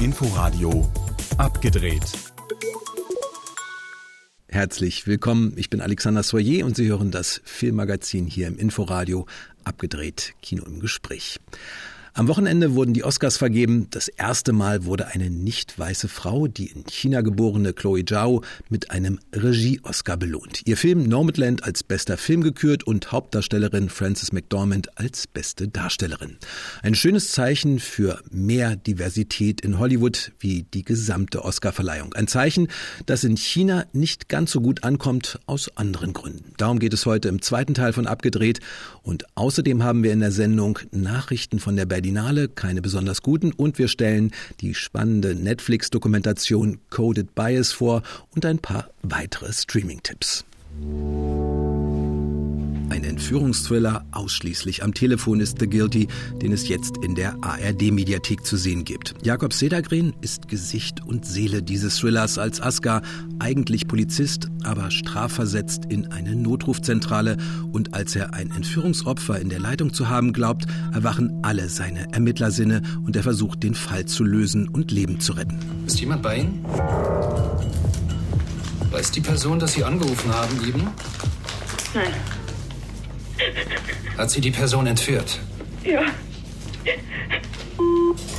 Inforadio abgedreht. Herzlich willkommen, ich bin Alexander Soyer und Sie hören das Filmmagazin hier im Inforadio abgedreht Kino im Gespräch. Am Wochenende wurden die Oscars vergeben. Das erste Mal wurde eine nicht weiße Frau, die in China geborene Chloe Zhao, mit einem Regie-Oscar belohnt. Ihr Film Nomadland als bester Film gekürt und Hauptdarstellerin Frances McDormand als beste Darstellerin. Ein schönes Zeichen für mehr Diversität in Hollywood wie die gesamte Oscarverleihung. Ein Zeichen, das in China nicht ganz so gut ankommt aus anderen Gründen. Darum geht es heute im zweiten Teil von Abgedreht und außerdem haben wir in der Sendung Nachrichten von der Berlin Berlinale, keine besonders guten, und wir stellen die spannende Netflix-Dokumentation Coded Bias vor und ein paar weitere Streaming-Tipps. Ein Entführungsthriller ausschließlich am Telefon ist The Guilty, den es jetzt in der ARD-Mediathek zu sehen gibt. Jakob Sedagren ist Gesicht und Seele dieses Thrillers als Askar, eigentlich Polizist, aber strafversetzt in eine Notrufzentrale. Und als er ein Entführungsopfer in der Leitung zu haben glaubt, erwachen alle seine Ermittlersinne und er versucht, den Fall zu lösen und Leben zu retten. Ist jemand bei Ihnen? Weiß die Person, dass Sie angerufen haben, eben? Nein. Hat sie die Person entführt? Ja.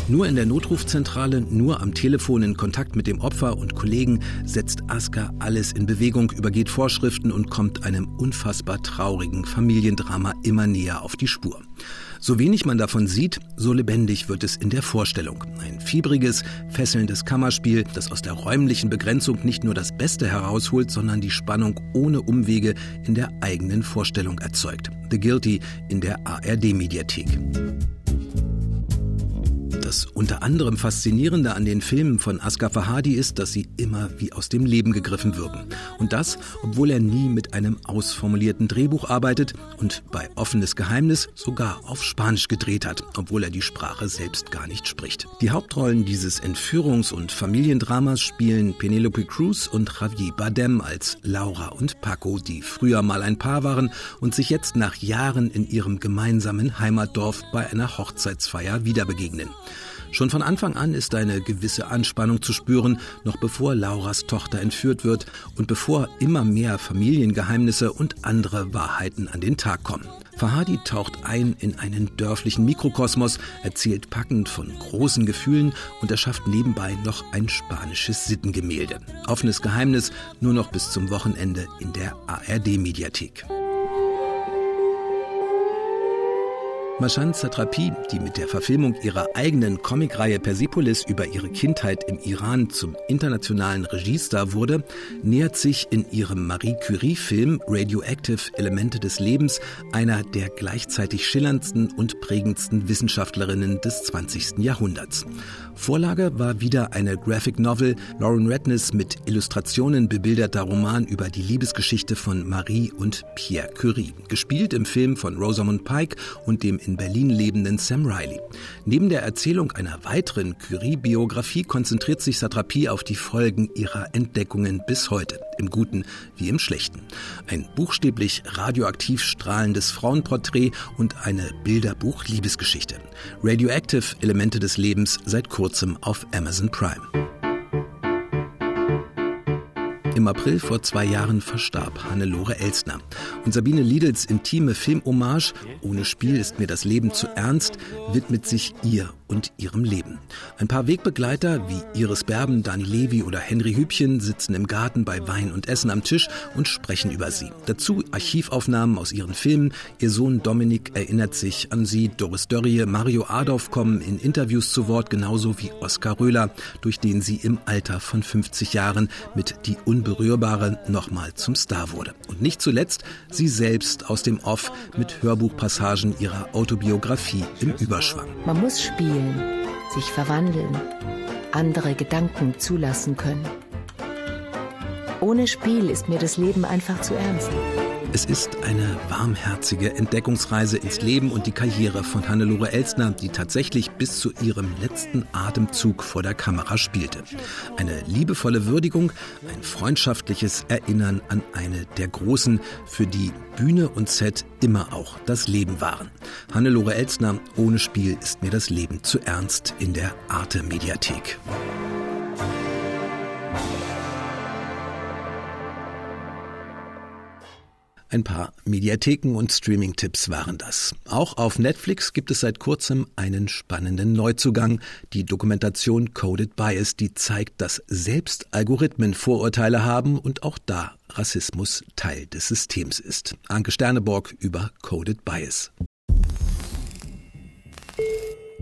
Nur in der Notrufzentrale, nur am Telefon in Kontakt mit dem Opfer und Kollegen setzt Aska alles in Bewegung, übergeht Vorschriften und kommt einem unfassbar traurigen Familiendrama immer näher auf die Spur. So wenig man davon sieht, so lebendig wird es in der Vorstellung. Ein fiebriges, fesselndes Kammerspiel, das aus der räumlichen Begrenzung nicht nur das Beste herausholt, sondern die Spannung ohne Umwege in der eigenen Vorstellung erzeugt. The Guilty in der ARD-Mediathek. Das unter anderem Faszinierende an den Filmen von Asghar Fahadi ist, dass sie immer wie aus dem Leben gegriffen wirken. Und das, obwohl er nie mit einem ausformulierten Drehbuch arbeitet und bei Offenes Geheimnis sogar auf Spanisch gedreht hat, obwohl er die Sprache selbst gar nicht spricht. Die Hauptrollen dieses Entführungs- und Familiendramas spielen Penelope Cruz und Javier Bardem als Laura und Paco, die früher mal ein Paar waren und sich jetzt nach Jahren in ihrem gemeinsamen Heimatdorf bei einer Hochzeitsfeier wiederbegegnen. Schon von Anfang an ist eine gewisse Anspannung zu spüren, noch bevor Lauras Tochter entführt wird und bevor immer mehr Familiengeheimnisse und andere Wahrheiten an den Tag kommen. Fahadi taucht ein in einen dörflichen Mikrokosmos, erzählt packend von großen Gefühlen und erschafft nebenbei noch ein spanisches Sittengemälde. Offenes Geheimnis nur noch bis zum Wochenende in der ARD-Mediathek. Mashan Satrapi, die mit der Verfilmung ihrer eigenen Comicreihe Persepolis über ihre Kindheit im Iran zum internationalen Regiestar wurde, nähert sich in ihrem Marie Curie-Film Radioactive Elemente des Lebens einer der gleichzeitig schillerndsten und prägendsten Wissenschaftlerinnen des 20. Jahrhunderts. Vorlage war wieder eine Graphic Novel, Lauren Redness mit Illustrationen bebilderter Roman über die Liebesgeschichte von Marie und Pierre Curie, gespielt im Film von Rosamund Pike und dem in Berlin lebenden Sam Riley. Neben der Erzählung einer weiteren Curie-Biografie konzentriert sich Satrapi auf die Folgen ihrer Entdeckungen bis heute, im Guten wie im Schlechten. Ein buchstäblich radioaktiv strahlendes Frauenporträt und eine Bilderbuch-Liebesgeschichte. Radioactive Elemente des Lebens seit kurzem auf Amazon Prime. Im April vor zwei Jahren verstarb Hannelore Elsner. Und Sabine Liedels intime Filmhommage Ohne Spiel ist mir das Leben zu ernst widmet sich ihr und ihrem Leben. Ein paar Wegbegleiter wie Iris Berben, Dani Levi oder Henry Hübchen sitzen im Garten bei Wein und Essen am Tisch und sprechen über sie. Dazu Archivaufnahmen aus ihren Filmen. Ihr Sohn Dominik erinnert sich an sie. Doris Dörrie, Mario Adolf kommen in Interviews zu Wort, genauso wie Oskar Röhler, durch den sie im Alter von 50 Jahren mit Die Unberührbare nochmal zum Star wurde. Und nicht zuletzt sie selbst aus dem Off mit Hörbuchpassagen ihrer Autobiografie im Überschwang. Man muss spielen spielen, sich verwandeln, andere Gedanken zulassen können. Ohne Spiel ist mir das Leben einfach zu ernst. Es ist eine warmherzige Entdeckungsreise ins Leben und die Karriere von Hannelore Elsner, die tatsächlich bis zu ihrem letzten Atemzug vor der Kamera spielte. Eine liebevolle Würdigung, ein freundschaftliches Erinnern an eine der Großen, für die Bühne und Set immer auch das Leben waren. Hannelore Elsner, ohne Spiel ist mir das Leben zu ernst in der Arte Mediathek. Ein paar Mediatheken und Streaming-Tipps waren das. Auch auf Netflix gibt es seit kurzem einen spannenden Neuzugang. Die Dokumentation Coded Bias, die zeigt, dass selbst Algorithmen Vorurteile haben und auch da Rassismus Teil des Systems ist. Anke Sterneborg über Coded Bias.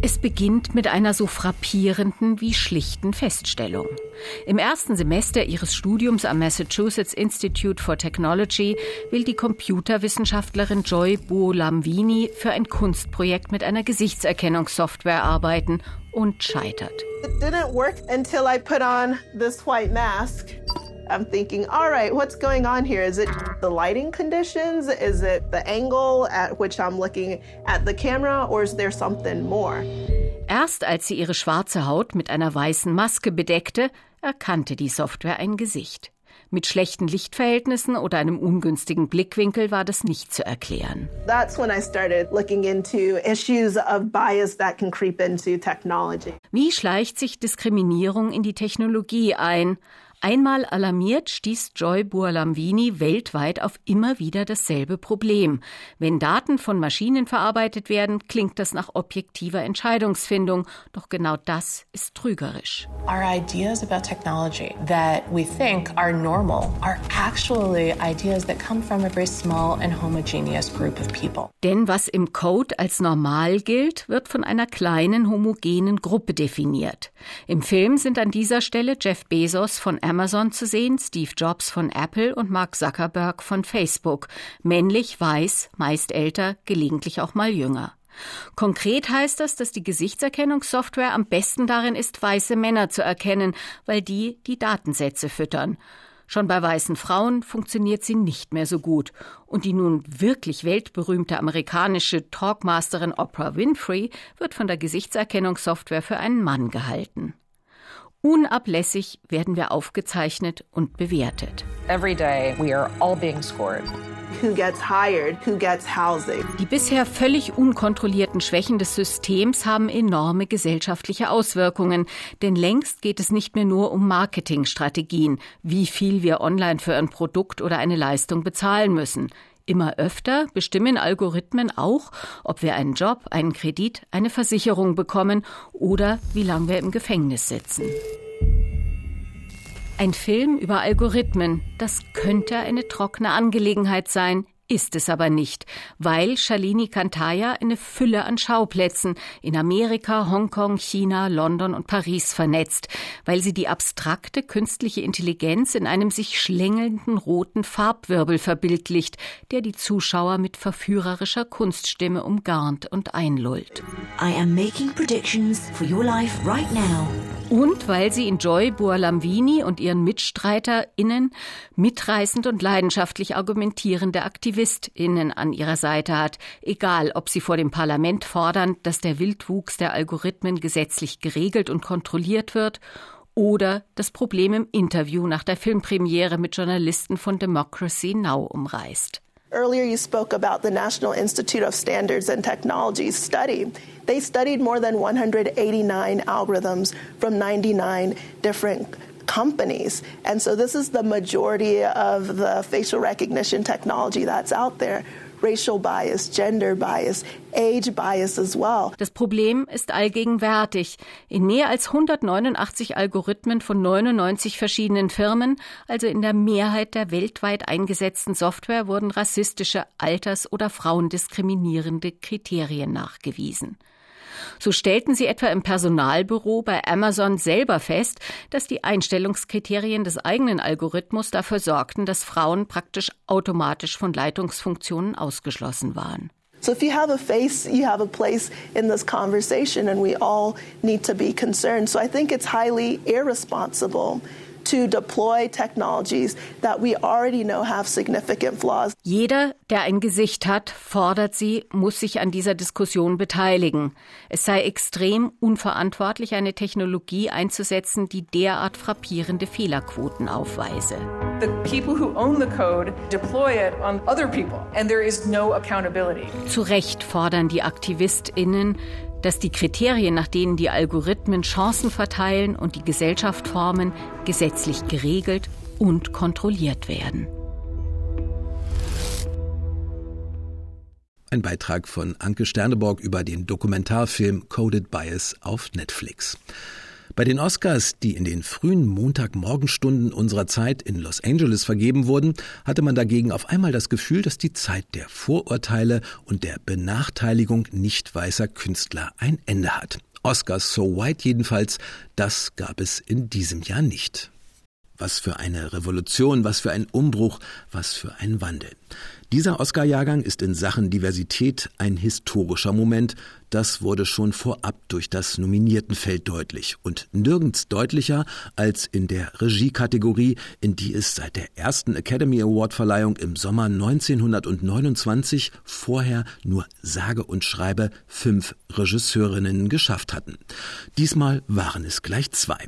Es beginnt mit einer so frappierenden wie schlichten Feststellung. Im ersten Semester ihres Studiums am Massachusetts Institute for Technology will die Computerwissenschaftlerin Joy Buolamwini für ein Kunstprojekt mit einer Gesichtserkennungssoftware arbeiten und scheitert. It didn't work until I put on this white mask. I'm thinking, all right, what's going on here? Is it the lighting conditions? Is it the angle at which I'm looking at the camera? Or is there something more? Erst als sie ihre schwarze Haut mit einer weißen Maske bedeckte, erkannte die Software ein Gesicht. Mit schlechten Lichtverhältnissen oder einem ungünstigen Blickwinkel war das nicht zu erklären. That's when I started looking into issues of bias that can creep into technology. Wie schleicht sich Diskriminierung in die Technologie ein? Einmal alarmiert stieß Joy Buolamwini weltweit auf immer wieder dasselbe Problem. Wenn Daten von Maschinen verarbeitet werden, klingt das nach objektiver Entscheidungsfindung, doch genau das ist trügerisch. Our ideas about technology that we think are normal are actually ideas that come from a very small and homogeneous group of people. Denn was im Code als normal gilt, wird von einer kleinen homogenen Gruppe definiert. Im Film sind an dieser Stelle Jeff Bezos von Amazon zu sehen, Steve Jobs von Apple und Mark Zuckerberg von Facebook. Männlich, weiß, meist älter, gelegentlich auch mal jünger. Konkret heißt das, dass die Gesichtserkennungssoftware am besten darin ist, weiße Männer zu erkennen, weil die die Datensätze füttern. Schon bei weißen Frauen funktioniert sie nicht mehr so gut. Und die nun wirklich weltberühmte amerikanische Talkmasterin Oprah Winfrey wird von der Gesichtserkennungssoftware für einen Mann gehalten. Unablässig werden wir aufgezeichnet und bewertet. Every day we are all being scored. Who gets hired? Who gets housing? Die bisher völlig unkontrollierten Schwächen des Systems haben enorme gesellschaftliche Auswirkungen, denn längst geht es nicht mehr nur um Marketingstrategien, wie viel wir online für ein Produkt oder eine Leistung bezahlen müssen. Immer öfter bestimmen Algorithmen auch, ob wir einen Job, einen Kredit, eine Versicherung bekommen oder wie lange wir im Gefängnis sitzen. Ein Film über Algorithmen, das könnte eine trockene Angelegenheit sein, ist es aber nicht, weil Shalini Kantaya eine Fülle an Schauplätzen in Amerika, Hongkong, China, London und Paris vernetzt, weil sie die abstrakte künstliche Intelligenz in einem sich schlängelnden roten Farbwirbel verbildlicht, der die Zuschauer mit verführerischer Kunststimme umgarnt und einlullt. I am making predictions for your life right now. Und weil sie in Joy Buolamwini und ihren MitstreiterInnen mitreißend und leidenschaftlich argumentierende AktivistInnen an ihrer Seite hat, egal ob sie vor dem Parlament fordern, dass der Wildwuchs der Algorithmen gesetzlich geregelt und kontrolliert wird oder das Problem im Interview nach der Filmpremiere mit Journalisten von Democracy Now umreißt. Earlier, you spoke about the National Institute of Standards and Technology study. They studied more than 189 algorithms from 99 different companies. And so, this is the majority of the facial recognition technology that's out there. Racial bias, gender bias, age bias as well. Das Problem ist allgegenwärtig. In mehr als 189 Algorithmen von 99 verschiedenen Firmen, also in der Mehrheit der weltweit eingesetzten Software, wurden rassistische, alters- oder frauendiskriminierende Kriterien nachgewiesen. So stellten sie etwa im Personalbüro bei Amazon selber fest, dass die Einstellungskriterien des eigenen Algorithmus dafür sorgten, dass Frauen praktisch automatisch von Leitungsfunktionen ausgeschlossen waren. So if you have a face, you have a place in this conversation, and we all need to be concerned. So I think it's highly irresponsible to deploy technologies that we already know have significant flaws. Jeder, der ein Gesicht hat, fordert sie, muss sich an dieser Diskussion beteiligen. Es sei extrem unverantwortlich, eine Technologie einzusetzen, die derart frappierende Fehlerquoten aufweise. The people who own the code deploy it on other people and there is no accountability. Zu Recht fordern die AktivistInnen, dass die Kriterien, nach denen die Algorithmen Chancen verteilen und die Gesellschaft formen, gesetzlich geregelt und kontrolliert werden. Ein Beitrag von Anke Sterneborg über den Dokumentarfilm Coded Bias auf Netflix. Bei den Oscars, die in den frühen Montagmorgenstunden unserer Zeit in Los Angeles vergeben wurden, hatte man dagegen auf einmal das Gefühl, dass die Zeit der Vorurteile und der Benachteiligung nicht weißer Künstler ein Ende hat. Oscars So White jedenfalls, das gab es in diesem Jahr nicht. Was für eine Revolution, was für ein Umbruch, was für ein Wandel. Dieser Oscar-Jahrgang ist in Sachen Diversität ein historischer Moment, das wurde schon vorab durch das Nominiertenfeld deutlich und nirgends deutlicher als in der Regiekategorie, in die es seit der ersten Academy Award Verleihung im Sommer 1929 vorher nur sage und schreibe fünf Regisseurinnen geschafft hatten. Diesmal waren es gleich zwei.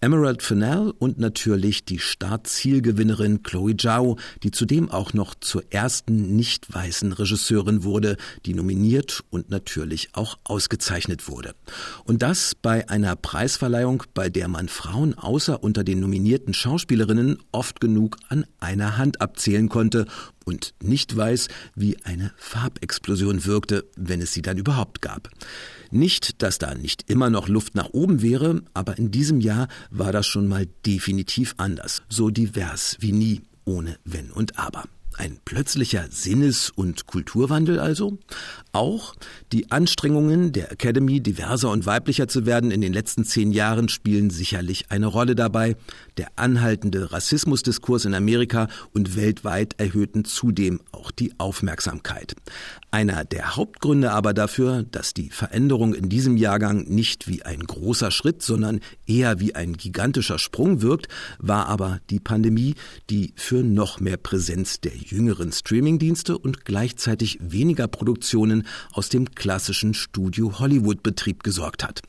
Emerald Fennell und natürlich die Startzielgewinnerin Chloe Zhao, die zudem auch noch zur ersten nicht weißen Regisseurin wurde, die nominiert und natürlich auch auch ausgezeichnet wurde. Und das bei einer Preisverleihung, bei der man Frauen außer unter den nominierten Schauspielerinnen oft genug an einer Hand abzählen konnte und nicht weiß, wie eine Farbexplosion wirkte, wenn es sie dann überhaupt gab. Nicht, dass da nicht immer noch Luft nach oben wäre, aber in diesem Jahr war das schon mal definitiv anders, so divers wie nie, ohne Wenn und Aber. Ein plötzlicher Sinnes- und Kulturwandel also? Auch die Anstrengungen der Academy, diverser und weiblicher zu werden in den letzten zehn Jahren spielen sicherlich eine Rolle dabei. Der anhaltende Rassismusdiskurs in Amerika und weltweit erhöhten zudem auch die Aufmerksamkeit. Einer der Hauptgründe aber dafür, dass die Veränderung in diesem Jahrgang nicht wie ein großer Schritt, sondern eher wie ein gigantischer Sprung wirkt, war aber die Pandemie, die für noch mehr Präsenz der jüngeren Streamingdienste und gleichzeitig weniger Produktionen aus dem klassischen Studio Hollywood Betrieb gesorgt hat.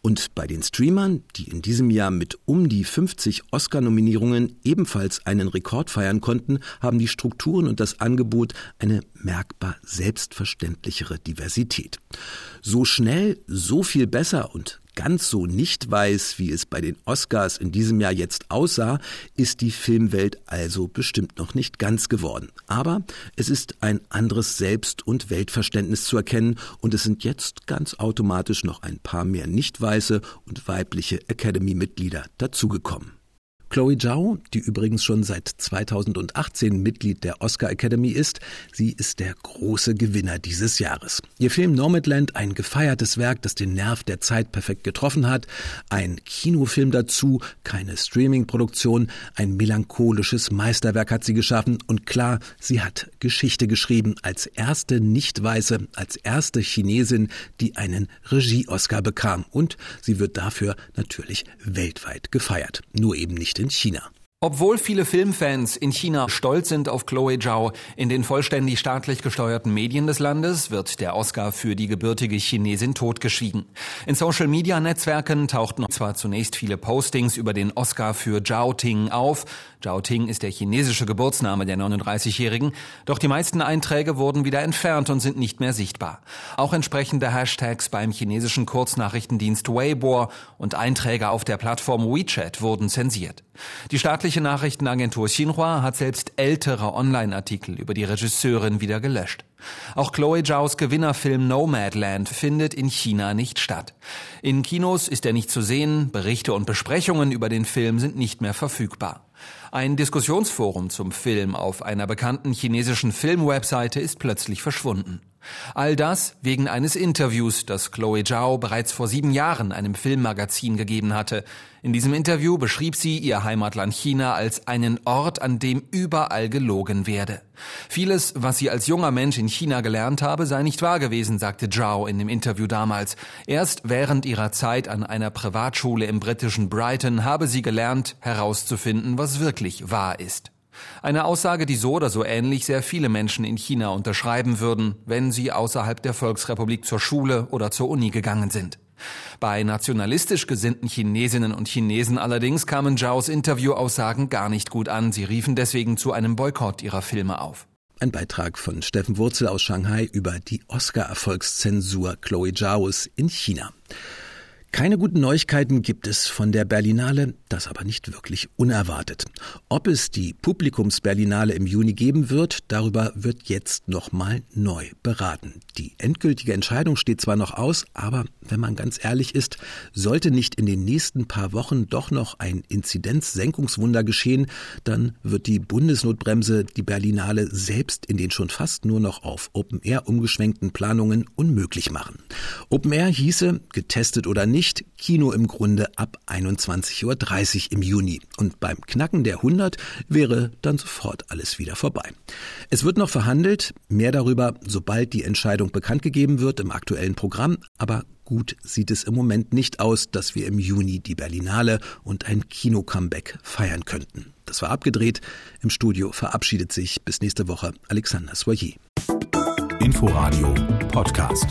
Und bei den Streamern, die in diesem Jahr mit um die 50 Oscar-Nominierungen ebenfalls einen Rekord feiern konnten, haben die Strukturen und das Angebot eine merkbar selbstverständlichere Diversität. So schnell, so viel besser und ganz so nicht weiß, wie es bei den Oscars in diesem Jahr jetzt aussah, ist die Filmwelt also bestimmt noch nicht ganz geworden. Aber es ist ein anderes Selbst- und Weltverständnis zu erkennen und es sind jetzt ganz automatisch noch ein paar mehr nicht weiße und weibliche Academy-Mitglieder dazugekommen. Chloe Zhao, die übrigens schon seit 2018 Mitglied der Oscar Academy ist, sie ist der große Gewinner dieses Jahres. Ihr Film Nomadland, ein gefeiertes Werk, das den Nerv der Zeit perfekt getroffen hat, ein Kinofilm dazu, keine Streaming-Produktion, ein melancholisches Meisterwerk hat sie geschaffen und klar, sie hat Geschichte geschrieben als erste Nicht-Weiße, als erste Chinesin, die einen Regie-Oscar bekam und sie wird dafür natürlich weltweit gefeiert. Nur eben nicht in China. Obwohl viele Filmfans in China stolz sind auf Chloe Zhao, in den vollständig staatlich gesteuerten Medien des Landes wird der Oscar für die gebürtige Chinesin totgeschwiegen. In Social-Media-Netzwerken tauchten zwar zunächst viele Postings über den Oscar für Zhao Ting auf, Zhao Ting ist der chinesische Geburtsname der 39-Jährigen, doch die meisten Einträge wurden wieder entfernt und sind nicht mehr sichtbar. Auch entsprechende Hashtags beim chinesischen Kurznachrichtendienst Weibo und Einträge auf der Plattform WeChat wurden zensiert. Die staatliche Nachrichtenagentur Xinhua hat selbst ältere Online-Artikel über die Regisseurin wieder gelöscht. Auch Chloe Zhaos Gewinnerfilm Nomadland findet in China nicht statt. In Kinos ist er nicht zu sehen, Berichte und Besprechungen über den Film sind nicht mehr verfügbar. Ein Diskussionsforum zum Film auf einer bekannten chinesischen Filmwebseite ist plötzlich verschwunden. All das wegen eines Interviews, das Chloe Zhao bereits vor sieben Jahren einem Filmmagazin gegeben hatte. In diesem Interview beschrieb sie ihr Heimatland China als einen Ort, an dem überall gelogen werde. Vieles, was sie als junger Mensch in China gelernt habe, sei nicht wahr gewesen, sagte Zhao in dem Interview damals. Erst während ihrer Zeit an einer Privatschule im britischen Brighton habe sie gelernt, herauszufinden, was wirklich wahr ist. Eine Aussage, die so oder so ähnlich sehr viele Menschen in China unterschreiben würden, wenn sie außerhalb der Volksrepublik zur Schule oder zur Uni gegangen sind. Bei nationalistisch gesinnten Chinesinnen und Chinesen allerdings kamen Zhaos Interviewaussagen gar nicht gut an. Sie riefen deswegen zu einem Boykott ihrer Filme auf. Ein Beitrag von Steffen Wurzel aus Shanghai über die Oscar-Erfolgszensur Chloe Zhaos in China. Keine guten Neuigkeiten gibt es von der Berlinale, das aber nicht wirklich unerwartet. Ob es die Publikumsberlinale im Juni geben wird, darüber wird jetzt nochmal neu beraten. Die endgültige Entscheidung steht zwar noch aus, aber wenn man ganz ehrlich ist, sollte nicht in den nächsten paar Wochen doch noch ein Inzidenzsenkungswunder geschehen, dann wird die Bundesnotbremse die Berlinale selbst in den schon fast nur noch auf Open Air umgeschwenkten Planungen unmöglich machen. Open Air hieße, getestet oder nicht, nicht Kino im Grunde ab 21.30 Uhr im Juni. Und beim Knacken der 100 wäre dann sofort alles wieder vorbei. Es wird noch verhandelt, mehr darüber, sobald die Entscheidung bekannt gegeben wird im aktuellen Programm, aber gut sieht es im Moment nicht aus, dass wir im Juni die Berlinale und ein Kino-Comeback feiern könnten. Das war abgedreht. Im Studio verabschiedet sich bis nächste Woche Alexander Soyer. Inforadio Podcast.